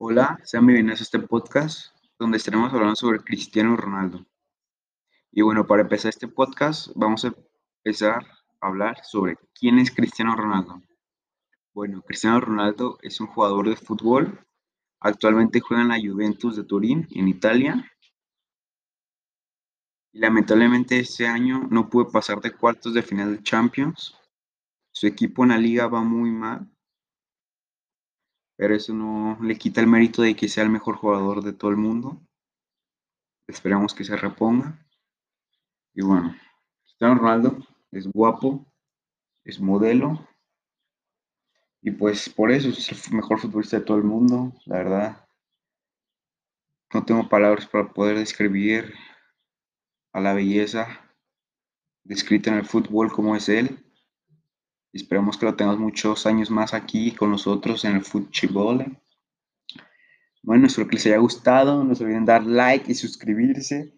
Hola, sean bienvenidos a este podcast donde estaremos hablando sobre Cristiano Ronaldo. Y bueno, para empezar este podcast vamos a empezar a hablar sobre quién es Cristiano Ronaldo. Bueno, Cristiano Ronaldo es un jugador de fútbol. Actualmente juega en la Juventus de Turín, en Italia. Y lamentablemente este año no pudo pasar de cuartos de final de Champions. Su equipo en la liga va muy mal pero eso no le quita el mérito de que sea el mejor jugador de todo el mundo. Esperamos que se reponga. Y bueno, Cristiano Ronaldo es guapo, es modelo. Y pues por eso es el mejor futbolista de todo el mundo, la verdad. No tengo palabras para poder describir a la belleza descrita en el fútbol como es él. Esperemos que lo tengamos muchos años más aquí con nosotros en el fútbol. Bueno, espero que les haya gustado. No se olviden dar like y suscribirse.